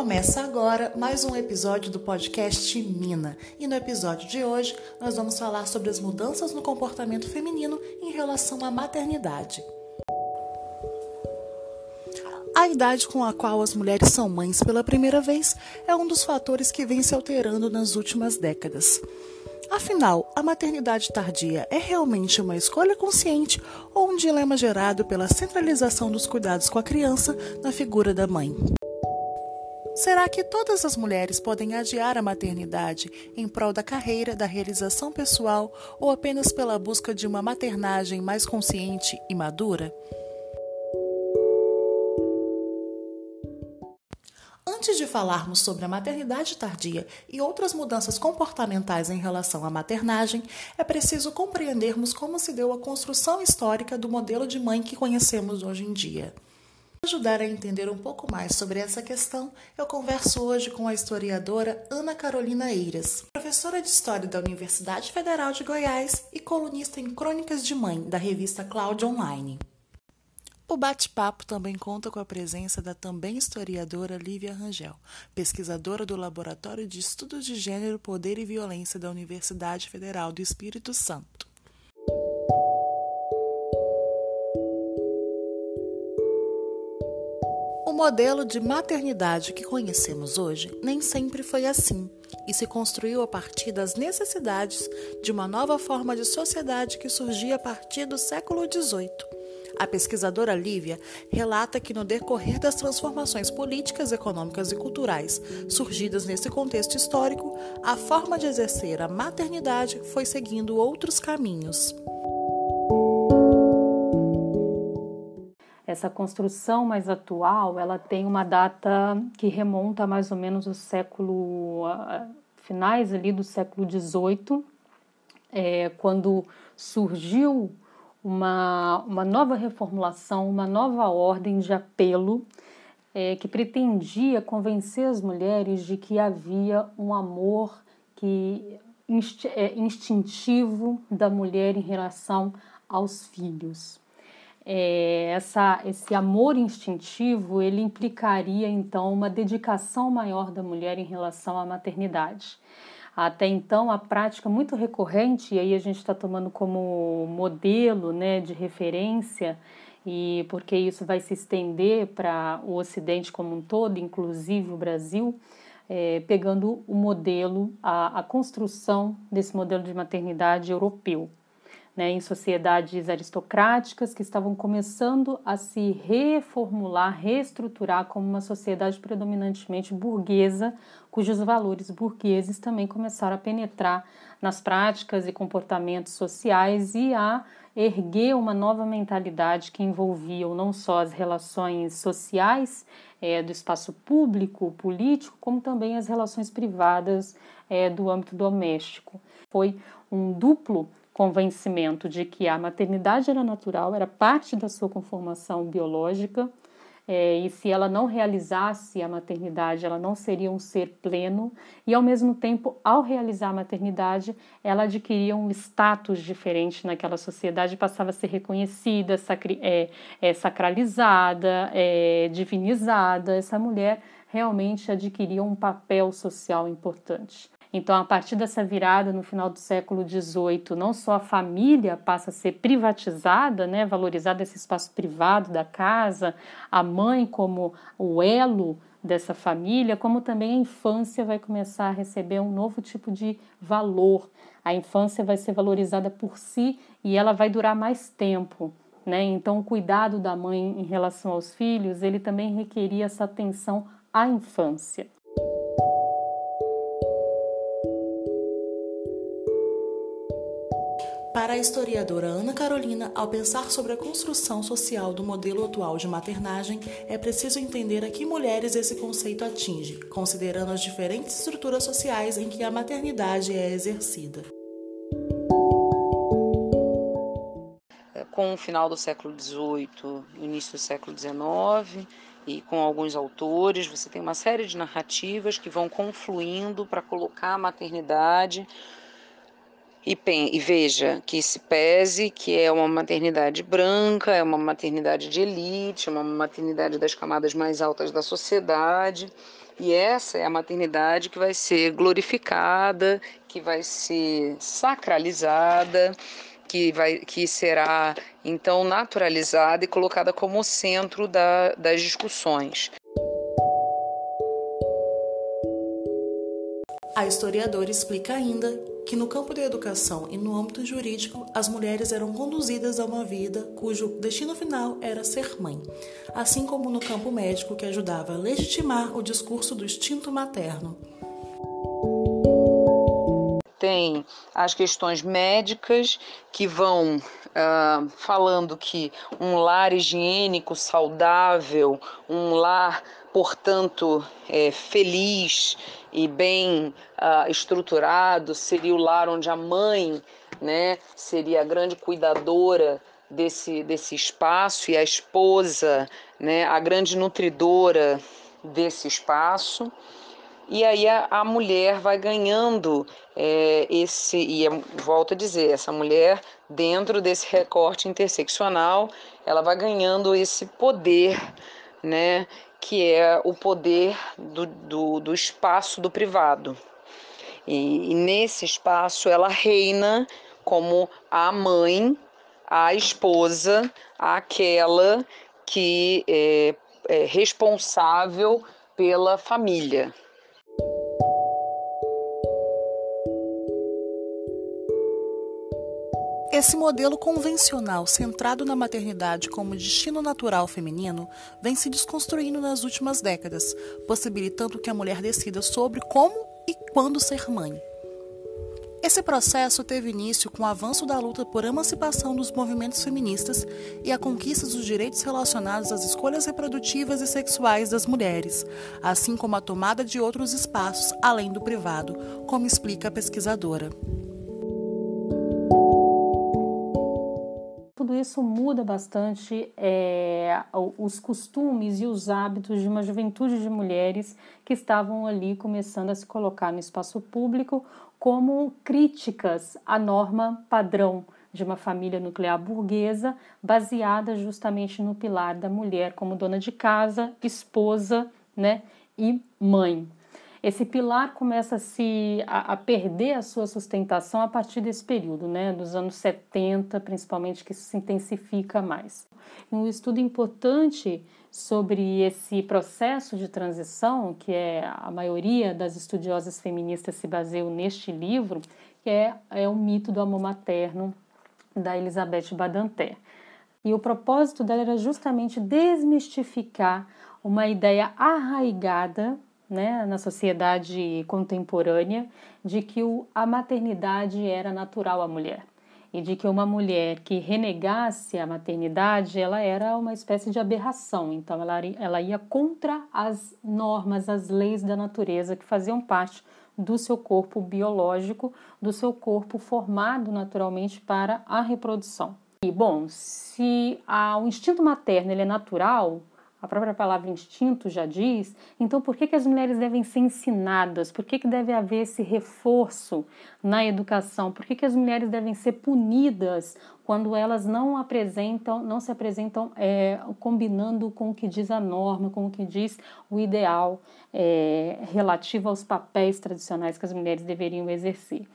Começa agora mais um episódio do podcast Mina. E no episódio de hoje nós vamos falar sobre as mudanças no comportamento feminino em relação à maternidade. A idade com a qual as mulheres são mães pela primeira vez é um dos fatores que vem se alterando nas últimas décadas. Afinal, a maternidade tardia é realmente uma escolha consciente ou um dilema gerado pela centralização dos cuidados com a criança na figura da mãe? Será que todas as mulheres podem adiar a maternidade em prol da carreira, da realização pessoal ou apenas pela busca de uma maternagem mais consciente e madura? Antes de falarmos sobre a maternidade tardia e outras mudanças comportamentais em relação à maternagem, é preciso compreendermos como se deu a construção histórica do modelo de mãe que conhecemos hoje em dia. Para ajudar a entender um pouco mais sobre essa questão, eu converso hoje com a historiadora Ana Carolina Eiras, professora de História da Universidade Federal de Goiás e colunista em Crônicas de Mãe, da revista Cloud Online. O bate-papo também conta com a presença da também historiadora Lívia Rangel, pesquisadora do Laboratório de Estudos de Gênero, Poder e Violência da Universidade Federal do Espírito Santo. Modelo de maternidade que conhecemos hoje nem sempre foi assim e se construiu a partir das necessidades de uma nova forma de sociedade que surgia a partir do século XVIII a pesquisadora Lívia relata que, no decorrer das transformações políticas, econômicas e culturais surgidas nesse contexto histórico, a forma de exercer a maternidade foi seguindo outros caminhos. Essa construção mais atual, ela tem uma data que remonta mais ou menos o século finais ali do século XVIII, é, quando surgiu uma, uma nova reformulação, uma nova ordem de apelo é, que pretendia convencer as mulheres de que havia um amor que inst, é, instintivo da mulher em relação aos filhos. É, essa, esse amor instintivo ele implicaria então uma dedicação maior da mulher em relação à maternidade. Até então, a prática muito recorrente, e aí a gente está tomando como modelo né, de referência, e porque isso vai se estender para o Ocidente como um todo, inclusive o Brasil, é, pegando o modelo, a, a construção desse modelo de maternidade europeu né, em sociedades aristocráticas que estavam começando a se reformular, reestruturar como uma sociedade predominantemente burguesa, cujos valores burgueses também começaram a penetrar nas práticas e comportamentos sociais e a erguer uma nova mentalidade que envolvia não só as relações sociais é, do espaço público, político, como também as relações privadas é, do âmbito doméstico. Foi um duplo convencimento de que a maternidade era natural, era parte da sua conformação biológica, é, e se ela não realizasse a maternidade, ela não seria um ser pleno, e ao mesmo tempo, ao realizar a maternidade, ela adquiria um status diferente naquela sociedade, passava a ser reconhecida, sacri, é, é, sacralizada, é, divinizada. Essa mulher realmente adquiria um papel social importante. Então, a partir dessa virada no final do século XVIII, não só a família passa a ser privatizada, né, valorizada esse espaço privado da casa, a mãe como o elo dessa família, como também a infância vai começar a receber um novo tipo de valor. A infância vai ser valorizada por si e ela vai durar mais tempo. Né? Então, o cuidado da mãe em relação aos filhos, ele também requeria essa atenção à infância. Para a historiadora Ana Carolina, ao pensar sobre a construção social do modelo atual de maternagem, é preciso entender a que mulheres esse conceito atinge, considerando as diferentes estruturas sociais em que a maternidade é exercida. Com o final do século XVIII, início do século XIX, e com alguns autores, você tem uma série de narrativas que vão confluindo para colocar a maternidade e, e, veja que se pese que é uma maternidade branca, é uma maternidade de elite, é uma maternidade das camadas mais altas da sociedade, E essa é a maternidade que vai ser glorificada, que vai ser sacralizada, que, vai, que será então naturalizada e colocada como centro da, das discussões. A historiadora explica ainda que no campo da educação e no âmbito jurídico, as mulheres eram conduzidas a uma vida cujo destino final era ser mãe, assim como no campo médico, que ajudava a legitimar o discurso do instinto materno. Tem as questões médicas que vão uh, falando que um lar higiênico, saudável, um lar, portanto, é, feliz, e bem uh, estruturado, seria o lar onde a mãe né, seria a grande cuidadora desse, desse espaço e a esposa, né, a grande nutridora desse espaço. E aí a, a mulher vai ganhando é, esse, e eu volto a dizer, essa mulher, dentro desse recorte interseccional, ela vai ganhando esse poder, né, que é o poder do, do, do espaço do privado. E, e nesse espaço ela reina como a mãe, a esposa, aquela que é, é responsável pela família. Esse modelo convencional centrado na maternidade como destino natural feminino vem se desconstruindo nas últimas décadas, possibilitando que a mulher decida sobre como e quando ser mãe. Esse processo teve início com o avanço da luta por emancipação dos movimentos feministas e a conquista dos direitos relacionados às escolhas reprodutivas e sexuais das mulheres, assim como a tomada de outros espaços além do privado, como explica a pesquisadora. Isso muda bastante é, os costumes e os hábitos de uma juventude de mulheres que estavam ali começando a se colocar no espaço público como críticas à norma padrão de uma família nuclear burguesa baseada justamente no pilar da mulher como dona de casa, esposa, né, e mãe. Esse pilar começa a, se, a, a, perder a sua sustentação a partir desse período, né, dos anos 70, principalmente, que isso se intensifica mais. Um estudo importante sobre esse processo de transição, que é a maioria das estudiosas feministas se baseiam neste livro, que é, é o mito do amor materno da Elizabeth Badinter. E o propósito dela era justamente desmistificar uma ideia arraigada né, na sociedade contemporânea de que o, a maternidade era natural à mulher. E de que uma mulher que renegasse a maternidade ela era uma espécie de aberração. Então ela, ela ia contra as normas as leis da natureza que faziam parte do seu corpo biológico do seu corpo formado naturalmente para a reprodução. E bom se a, o instinto materno ele é natural a própria palavra instinto já diz, então por que, que as mulheres devem ser ensinadas? Por que, que deve haver esse reforço na educação? Por que, que as mulheres devem ser punidas quando elas não apresentam, não se apresentam é, combinando com o que diz a norma, com o que diz o ideal é, relativo aos papéis tradicionais que as mulheres deveriam exercer?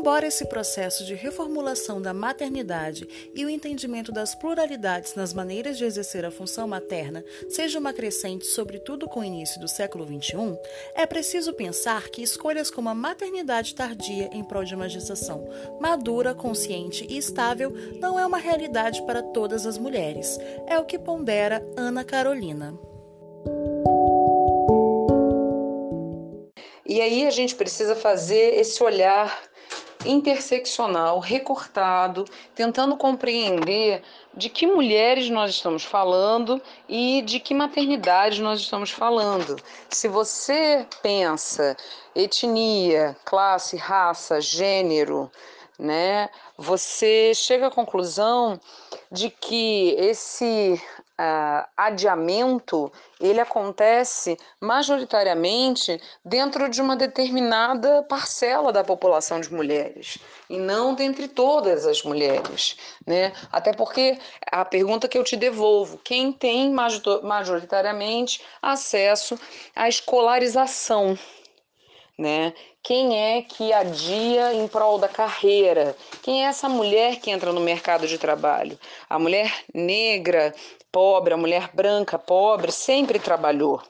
Embora esse processo de reformulação da maternidade e o entendimento das pluralidades nas maneiras de exercer a função materna seja uma crescente, sobretudo com o início do século XXI, é preciso pensar que escolhas como a maternidade tardia em prol de uma gestação madura, consciente e estável não é uma realidade para todas as mulheres. É o que pondera Ana Carolina. E aí a gente precisa fazer esse olhar interseccional, recortado, tentando compreender de que mulheres nós estamos falando e de que maternidade nós estamos falando. Se você pensa etnia, classe, raça, gênero, né, você chega à conclusão de que esse uh, adiamento ele acontece majoritariamente dentro de uma determinada parcela da população de mulheres e não dentre todas as mulheres, né? Até porque a pergunta que eu te devolvo, quem tem majoritariamente acesso à escolarização, né? Quem é que adia em prol da carreira? Quem é essa mulher que entra no mercado de trabalho? A mulher negra, pobre, a mulher branca, pobre, sempre trabalhou.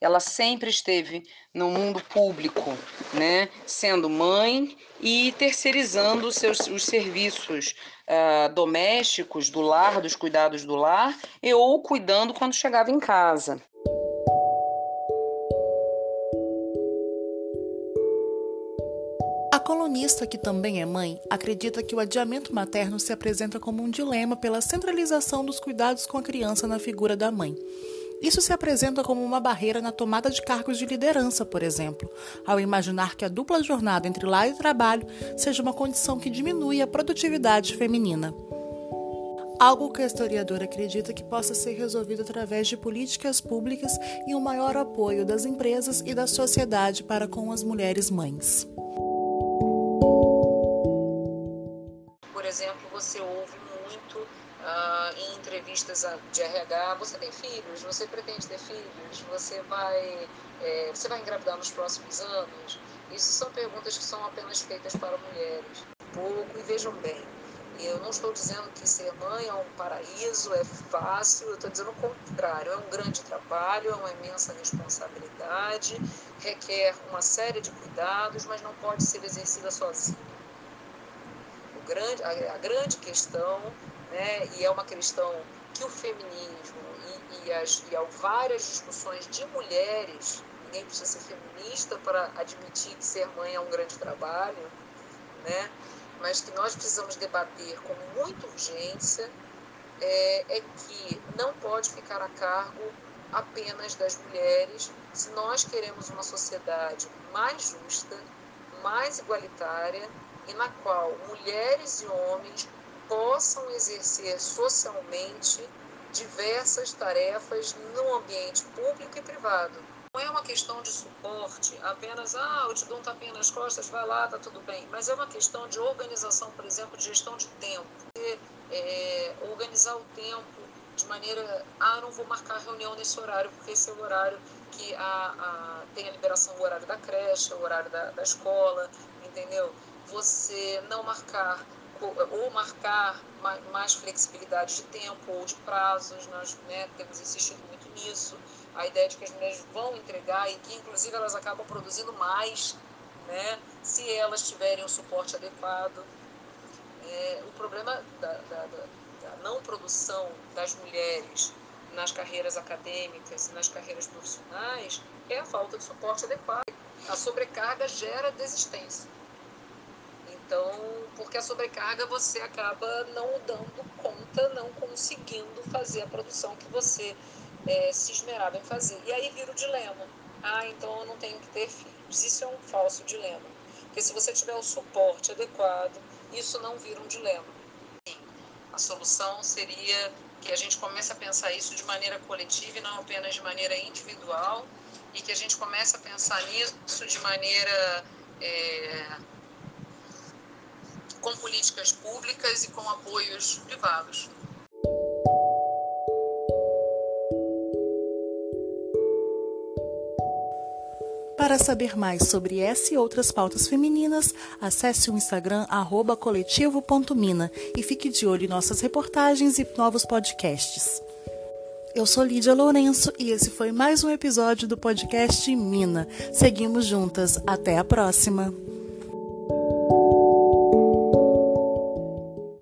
Ela sempre esteve no mundo público, né? sendo mãe e terceirizando os, seus, os serviços uh, domésticos do lar, dos cuidados do lar, e ou cuidando quando chegava em casa. Colunista, que também é mãe, acredita que o adiamento materno se apresenta como um dilema pela centralização dos cuidados com a criança na figura da mãe. Isso se apresenta como uma barreira na tomada de cargos de liderança, por exemplo, ao imaginar que a dupla jornada entre lar e trabalho seja uma condição que diminui a produtividade feminina. Algo que a historiadora acredita que possa ser resolvido através de políticas públicas e um maior apoio das empresas e da sociedade para com as mulheres mães. Exemplo, você ouve muito uh, em entrevistas de RH, você tem filhos, você pretende ter filhos, você vai, é, você vai engravidar nos próximos anos? Isso são perguntas que são apenas feitas para mulheres. Pouco, e vejam bem, eu não estou dizendo que ser mãe é um paraíso, é fácil, eu estou dizendo o contrário. É um grande trabalho, é uma imensa responsabilidade, requer uma série de cuidados, mas não pode ser exercida sozinha grande, a, a grande questão, né, e é uma questão que o feminismo e, e, as, e várias discussões de mulheres, ninguém precisa ser feminista para admitir que ser mãe é um grande trabalho, né, mas que nós precisamos debater com muita urgência é, é que não pode ficar a cargo apenas das mulheres. Se nós queremos uma sociedade mais justa, mais igualitária e na qual mulheres e homens possam exercer socialmente diversas tarefas no ambiente público e privado. Não é uma questão de suporte, apenas, ah, eu te dou um tapinha nas costas, vai lá, tá tudo bem. Mas é uma questão de organização, por exemplo, de gestão de tempo. É, organizar o tempo de maneira, ah, não vou marcar reunião nesse horário, porque esse é o horário que a, a, tem a liberação do horário da creche, o horário da, da escola, entendeu? Você não marcar ou marcar mais flexibilidade de tempo ou de prazos, nós né, temos insistido muito nisso, a ideia de que as mulheres vão entregar e que inclusive elas acabam produzindo mais, né, se elas tiverem o suporte adequado. É, o problema da, da, da não produção das mulheres nas carreiras acadêmicas e nas carreiras profissionais é a falta de suporte adequado. A sobrecarga gera desistência. Então, porque a sobrecarga você acaba não dando conta, não conseguindo fazer a produção que você é, se esmerava em fazer. E aí vira o dilema. Ah, então eu não tenho que ter filhos. Isso é um falso dilema. Porque se você tiver o suporte adequado, isso não vira um dilema. Sim, a solução seria que a gente comece a pensar isso de maneira coletiva e não apenas de maneira individual, e que a gente comece a pensar nisso de maneira é, com políticas públicas e com apoios privados. Para saber mais sobre essa e outras pautas femininas, acesse o Instagram coletivo.mina e fique de olho em nossas reportagens e novos podcasts. Eu sou Lídia Lourenço e esse foi mais um episódio do podcast Mina. Seguimos juntas. Até a próxima!